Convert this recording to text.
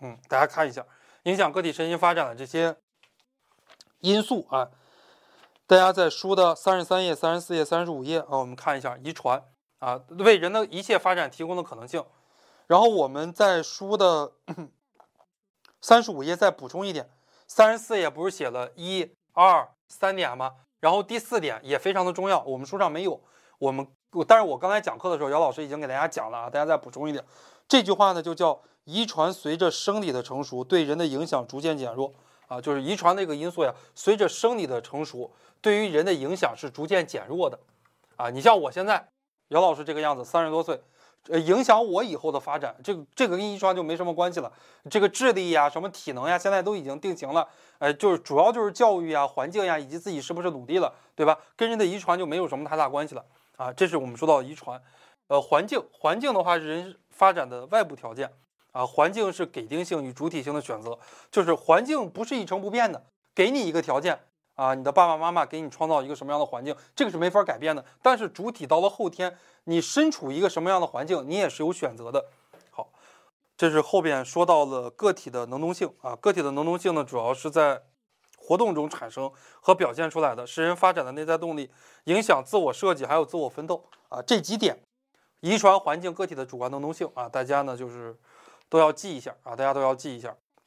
嗯，大家看一下影响个体身心发展的这些因素啊。大家在书的三十三页、三十四页、三十五页啊，我们看一下遗传啊，为人的一切发展提供的可能性。然后我们在书的 三十五页再补充一点，三十四页不是写了一二三点吗？然后第四点也非常的重要，我们书上没有。我们但是我刚才讲课的时候，姚老师已经给大家讲了啊，大家再补充一点。这句话呢就叫遗传随着生理的成熟对人的影响逐渐减弱啊，就是遗传这个因素呀，随着生理的成熟。对于人的影响是逐渐减弱的，啊，你像我现在姚老师这个样子，三十多岁，呃，影响我以后的发展，这个这个跟遗传就没什么关系了。这个智力呀，什么体能呀，现在都已经定型了，哎，就是主要就是教育呀、环境呀，以及自己是不是努力了，对吧？跟人的遗传就没有什么太大关系了啊。这是我们说到遗传，呃，环境，环境的话是人发展的外部条件啊，环境是给定性与主体性的选择，就是环境不是一成不变的，给你一个条件。啊，你的爸爸妈妈给你创造一个什么样的环境，这个是没法改变的。但是主体到了后天，你身处一个什么样的环境，你也是有选择的。好，这是后边说到了个体的能动性啊，个体的能动性呢，主要是在活动中产生和表现出来的，是人发展的内在动力，影响自我设计还有自我奋斗啊。这几点，遗传、环境、个体的主观能动性啊，大家呢就是都要记一下啊，大家都要记一下。